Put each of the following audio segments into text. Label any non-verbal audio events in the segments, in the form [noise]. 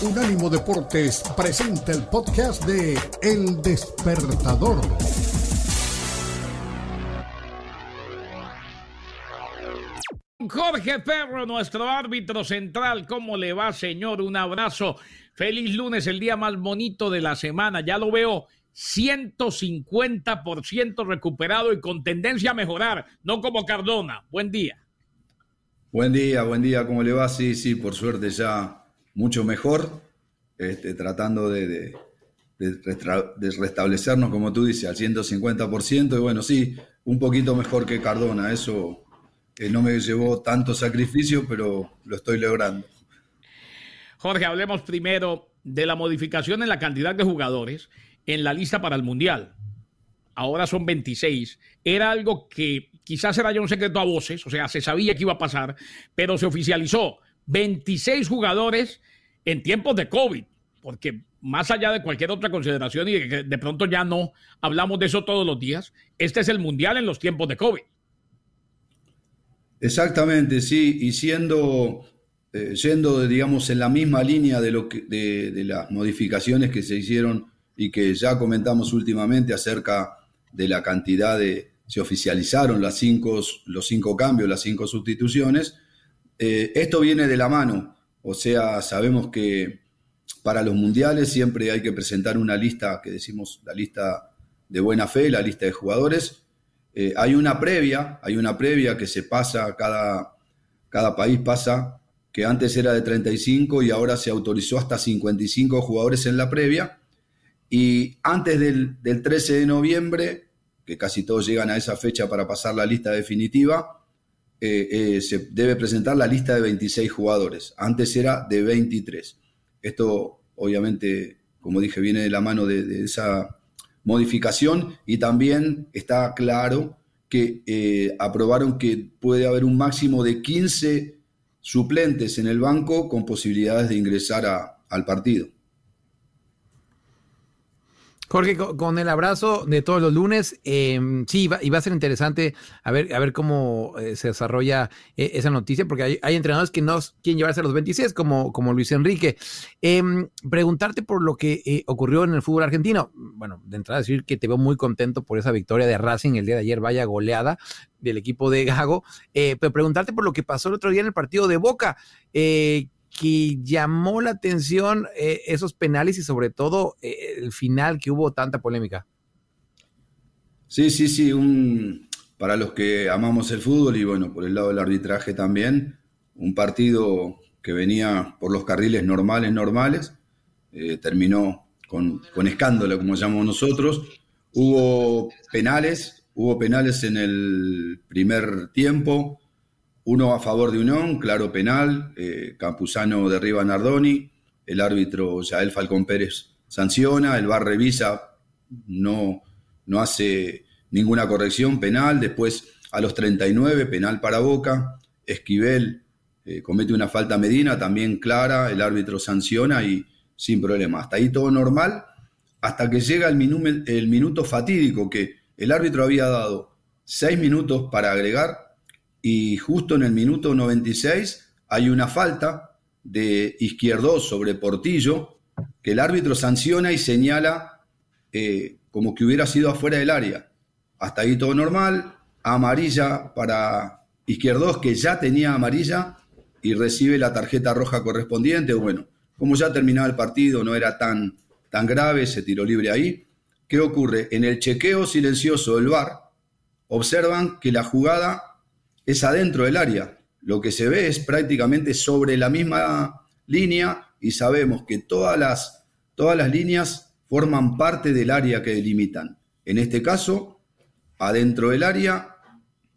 Unánimo Deportes presenta el podcast de El Despertador. Jorge Ferro, nuestro árbitro central. ¿Cómo le va, señor? Un abrazo. Feliz lunes, el día más bonito de la semana. Ya lo veo 150% recuperado y con tendencia a mejorar, no como Cardona. Buen día. Buen día, buen día. ¿Cómo le va? Sí, sí, por suerte ya mucho mejor. Este, tratando de, restablecernos, como tú dices, al 150%. Y bueno, sí, un poquito mejor que Cardona. Eso no me llevó tanto sacrificio, pero lo estoy logrando. Jorge, hablemos primero de la modificación en la cantidad de jugadores en la lista para el Mundial. Ahora son 26. Era algo que quizás era ya un secreto a voces, o sea, se sabía que iba a pasar, pero se oficializó. 26 jugadores en tiempos de COVID, porque más allá de cualquier otra consideración y de de pronto ya no hablamos de eso todos los días, este es el Mundial en los tiempos de COVID. Exactamente, sí, y siendo, eh, digamos, en la misma línea de, lo que, de, las modificaciones que se hicieron y que ya comentamos últimamente acerca de la cantidad de, se oficializaron las cinco, los cinco cambios, las cinco sustituciones, eh, esto viene de la mano, o sea, sabemos que para los mundiales siempre hay que presentar una lista, que decimos la lista de buena fe, la lista de jugadores, eh, hay una previa, hay una previa que se pasa, cada, cada país pasa, que antes era de 35 y ahora se autorizó hasta 55 jugadores en la previa. Y antes del, 13 de noviembre, que casi todos llegan a esa fecha para pasar la lista definitiva, eh, eh, se debe presentar la lista de 26 jugadores. Antes era de 23. Esto, obviamente, como dije, viene de la mano de esa modificación y también está claro que eh, aprobaron que puede haber un máximo de 15 suplentes en el banco con posibilidades de ingresar al partido. Jorge, con el abrazo de todos los lunes, em, sí, y va a ser interesante a ver, a ver cómo eh, se desarrolla eh, esa noticia, porque hay, entrenadores que no quieren llevarse a los 26, como, como Luis Enrique. Em, preguntarte por lo que eh, ocurrió en el fútbol argentino. Bueno, de entrada decir que te veo muy contento por esa victoria de Racing el día de ayer, vaya goleada del equipo de Gago, pero preguntarte por lo que pasó el otro día en el partido de Boca que llamó la atención eh, esos penales y sobre todo eh, el final que hubo tanta polémica. Sí, sí, sí, un, para los que amamos el fútbol y bueno, por el lado del arbitraje también, un partido que venía por los carriles normales, normales, eh, terminó con, con escándalo, como llamamos nosotros. Hubo penales, hubo penales en el primer tiempo, uno a favor de Unión, claro penal, eh, Campuzano derriba a Nardoni, el árbitro Yael Falcón Pérez sanciona, el VAR revisa, no, no hace ninguna corrección penal, después a los 39, penal para Boca, Esquivel eh, comete una falta Medina, también clara, el árbitro sanciona y sin problema. Hasta ahí todo normal, hasta que llega el, el minuto fatídico que el árbitro había dado seis minutos para agregar y justo en el minuto 96 hay una falta de izquierdo sobre Portillo que el árbitro sanciona y señala eh, como que hubiera sido afuera del área. Hasta ahí todo normal, amarilla para Izquierdos que ya tenía amarilla y recibe la tarjeta roja correspondiente. Bueno, como ya terminaba el partido, no era tan, tan grave, se tiró libre ahí. ¿Qué ocurre? En el chequeo silencioso del VAR, observan que la jugada es adentro del área. Lo que se ve es prácticamente sobre la misma línea y sabemos que todas las, todas las líneas forman parte del área que delimitan. En este caso, adentro del área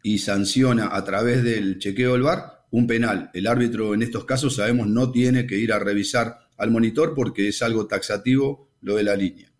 y sanciona a través del chequeo del VAR un penal. El árbitro en estos casos sabemos no tiene que ir a revisar al monitor porque es algo taxativo lo de la línea.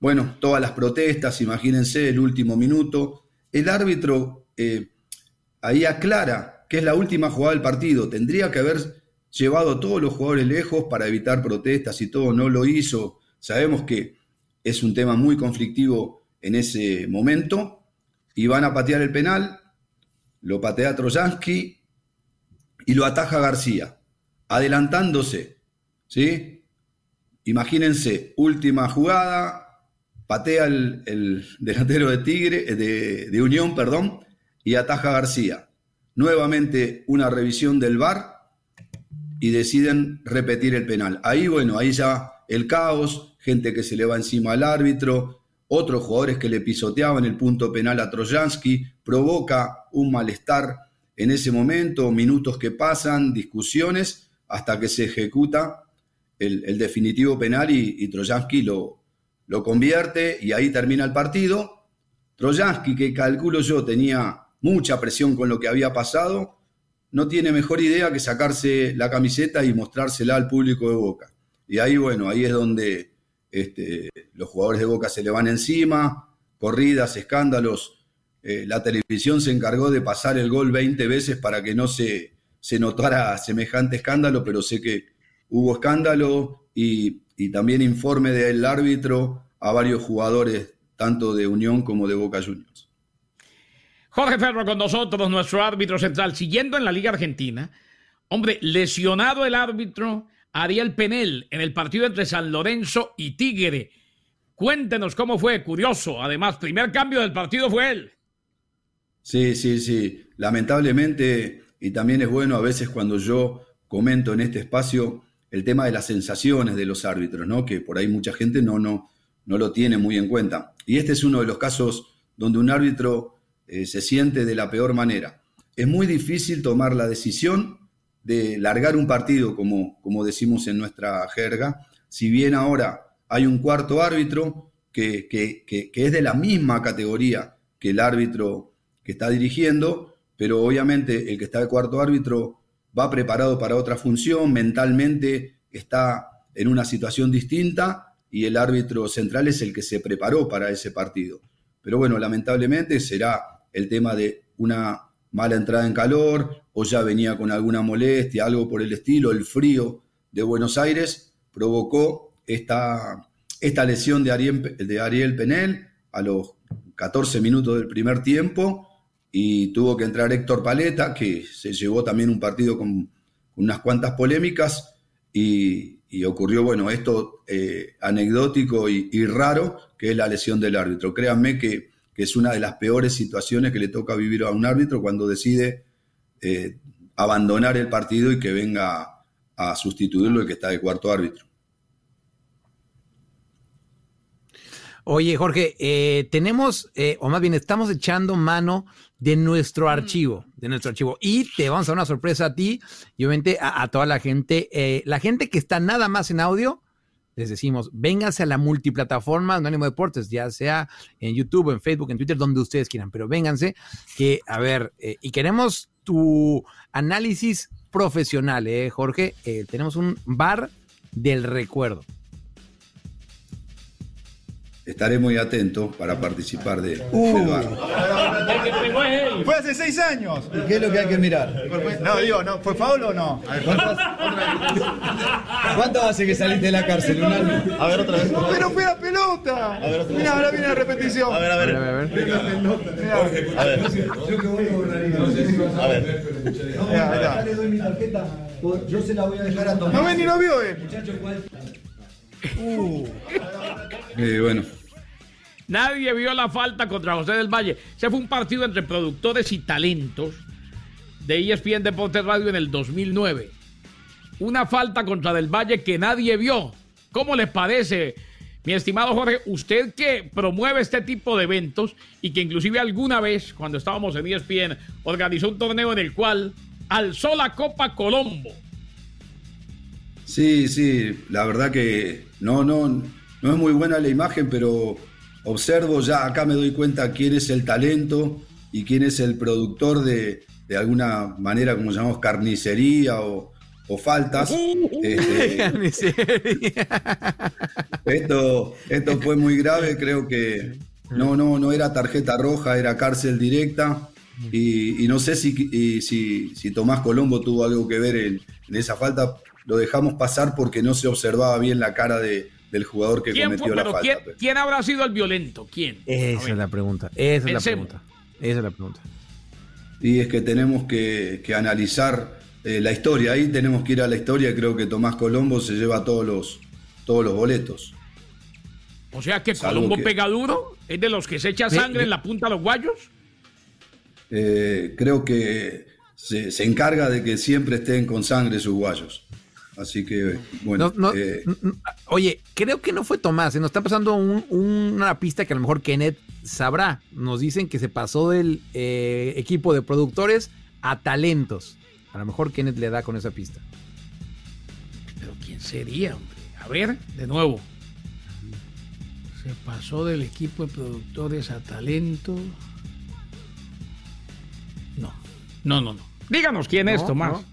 Bueno, todas las protestas, imagínense el último minuto. El árbitro eh, ahí aclara que es la última jugada del partido. Tendría que haber llevado a todos los jugadores lejos para evitar protestas y todo, no lo hizo. Sabemos que es un tema muy conflictivo en ese momento y van a patear el penal, lo patea Trojansky y lo ataja García, adelantándose, ¿sí? imagínense, última jugada, patea el, delantero de Tigre, de, de, Unión, perdón, y ataja García. Nuevamente una revisión del VAR y deciden repetir el penal. Ahí, bueno, ahí ya el caos, gente que se le va encima al árbitro, otros jugadores que le pisoteaban el punto penal a Trojansky, provoca un malestar en ese momento, minutos que pasan, discusiones, hasta que se ejecuta el, definitivo penal y, y lo, lo convierte y ahí termina el partido. Trojansky, que calculo yo tenía mucha presión con lo que había pasado, no tiene mejor idea que sacarse la camiseta y mostrársela al público de Boca. Y ahí, bueno, ahí es donde este, los jugadores de Boca se le van encima, corridas, escándalos. Eh, la televisión se encargó de pasar el gol 20 veces para que no se, se notara semejante escándalo, pero sé que hubo escándalo y, y también informe del árbitro a varios jugadores, tanto de Unión como de Boca Juniors. Jorge Ferro con nosotros, nuestro árbitro central, siguiendo en la Liga Argentina. Hombre, lesionado el árbitro Ariel Penel en el partido entre San Lorenzo y Tigre. Cuéntenos cómo fue, curioso. Además, primer cambio del partido fue él. Sí, sí, sí. Lamentablemente, y también es bueno a veces cuando yo comento en este espacio el tema de las sensaciones de los árbitros, ¿no? Que por ahí mucha gente no, no, no lo tiene muy en cuenta. Y este es uno de los casos donde un árbitro eh, se siente de la peor manera. Es muy difícil tomar la decisión de largar un partido, como, como decimos en nuestra jerga, si bien ahora hay un cuarto árbitro que, que, es de la misma categoría que el árbitro que está dirigiendo, pero obviamente el que está de cuarto árbitro va preparado para otra función, mentalmente está en una situación distinta y el árbitro central es el que se preparó para ese partido. Pero bueno, lamentablemente será el tema de una mala entrada en calor o ya venía con alguna molestia, algo por el estilo, el frío de Buenos Aires provocó esta, esta lesión de Ariel, de Ariel Penel a los 14 minutos del primer tiempo y tuvo que entrar Héctor Paleta, que se llevó también un partido con, unas cuantas polémicas y, ocurrió, bueno, esto eh, anecdótico y, y, raro, que es la lesión del árbitro. Créanme que que es una de las peores situaciones que le toca vivir a un árbitro cuando decide eh, abandonar el partido y que venga a sustituirlo el que está de cuarto árbitro. Oye, Jorge, eh, tenemos, eh, o más bien estamos echando mano de nuestro mm. archivo, de nuestro archivo. Y te vamos a dar una sorpresa a ti y obviamente a, a toda la gente. la gente que está nada más en audio, les decimos, vénganse a la multiplataforma Anónimo Deportes, ya sea en YouTube, en Facebook, en Twitter, donde ustedes quieran, pero vénganse, que, a ver, eh, y queremos tu análisis profesional, ¿eh, Jorge? Eh, tenemos un bar del recuerdo estaré muy atento para participar de, uh. Fue hace seis años. ¿Y qué es lo que hay que mirar? No, digo, no, ¿fue Faul o no? ¿Cuánto hace que saliste de la cárcel? ¿Un año? A ver, otra vez. Pero fue la pelota. A ver, Mira, ahora viene la repetición. A ver, a ver. A ver, a ver. A ver. Yo que voy a A ver. Ya le doy mi tarjeta. Yo se la voy a dejar a Tomás. No ven ni lo vio, eh. Muchacho, ¿cuál? Uh. Eh, bueno. Nadie vio la falta contra José del Valle. Se fue un partido entre productores y talentos de ESPN Deportes Radio en el 2009. Una falta contra del Valle que nadie vio. ¿Cómo les parece, mi estimado Jorge? Usted que promueve este tipo de eventos y que inclusive alguna vez, cuando estábamos en ESPN, organizó un torneo en el cual alzó la Copa Colombo. Sí, sí, la verdad que no, no, no es muy buena la imagen, pero observo ya, acá me doy cuenta quién es el talento y quién es el productor de, de alguna manera, como llamamos, carnicería o, faltas. Este, [laughs] esto, esto fue muy grave, creo que no, no, no era tarjeta roja, era cárcel directa. Y, no sé si, si, si, Tomás Colombo tuvo algo que ver en, en, esa falta. Lo dejamos pasar porque no se observaba bien la cara de, del jugador que cometió la falta. ¿quién, ¿quién, habrá sido el violento? ¿Quién? Esa es la pregunta. Esa es la pregunta. Esa es la pregunta. Y es que tenemos que, analizar eh, la historia. Ahí tenemos que ir a la historia. Creo que Tomás Colombo se lleva todos los, todos los boletos. O sea que Colombo pega duro, es de los que se echa sangre en la punta de los guayos. Eh, creo que se, encarga de que siempre estén con sangre sus guayos. Así que, bueno. Eh, oye, creo que no fue Tomás. Se nos está pasando una pista que a lo mejor Kenneth sabrá. Nos dicen que se pasó del eh, equipo de productores a talentos. A lo mejor Kenneth le da con esa pista. Pero ¿quién sería, hombre? A ver, de nuevo. Se pasó del equipo de productores a talentos. No, no, no, no. Díganos quién es, Tomás.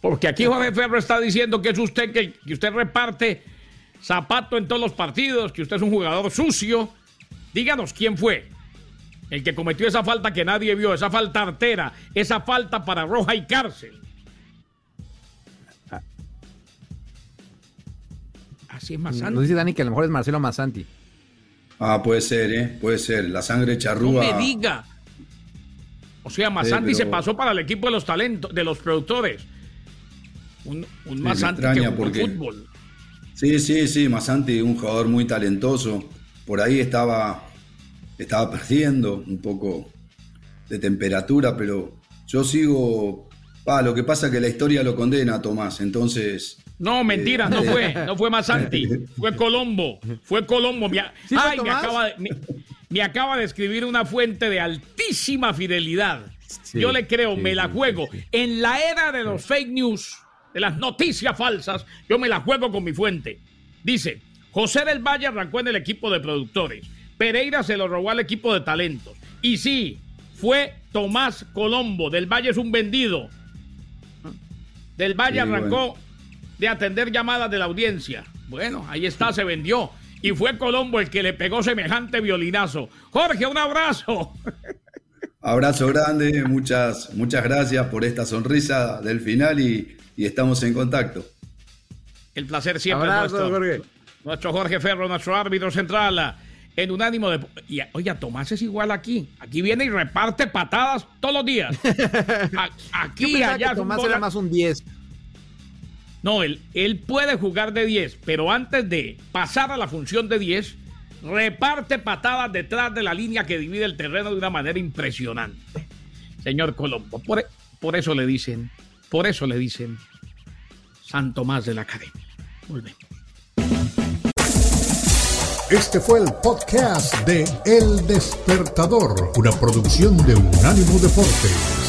Porque aquí Jorge Ferro está diciendo que es usted que, que, usted reparte zapato en todos los partidos, que usted es un jugador sucio. Díganos quién fue el que cometió esa falta que nadie vio, esa falta artera, esa falta para roja y cárcel. Así es Masanti. Nos dice Dani que a lo mejor es Marcelo Masanti. Ah, puede ser, ¿eh? Puede ser. La sangre charrúa. No me diga. O sea, Masanti se pasó para el equipo de los talentos, de los productores. Un, un Masanti que porque... fútbol. Sí, sí, sí, Masanti, un jugador muy talentoso. Por ahí estaba, estaba perdiendo un poco de temperatura, pero yo sigo. Ah, lo que pasa es que la historia lo condena, Tomás. Entonces. No, mentira, no eh, fue, no fue [laughs] Masanti, fue Colombo, fue Colombo. ay, me acaba de me acaba de escribir una fuente de altísima fidelidad. Yo le creo, me la juego. En la era de los fake news, de las noticias falsas, yo me la juego con mi fuente. Dice, José del Valle arrancó en el equipo de productores. Pereira se lo robó al equipo de talentos. Y sí, fue Tomás Colombo. Del Valle es un vendido. Del Valle arrancó de atender llamadas de la audiencia. Bueno, ahí está, se vendió y fue Colombo el que le pegó semejante violinazo. Jorge, un abrazo. Abrazo grande, muchas, muchas gracias por esta sonrisa del final y, estamos en contacto. El placer siempre nuestro. Jorge. Nuestro Jorge Ferro, nuestro árbitro central, en un ánimo de... Y, oye, Tomás es igual aquí. Aquí viene y reparte patadas todos los días. [laughs] aquí, allá. Tomás era más un 10. No, él, él puede jugar de 10, pero antes de pasar a la función de 10, reparte patadas detrás de la línea que divide el terreno de una manera impresionante. Señor Colombo, por, por eso le dicen, por eso le dicen San Tomás de la Academia. Volvemos. Este fue el podcast de El Despertador, una producción de Unánimo Deportes.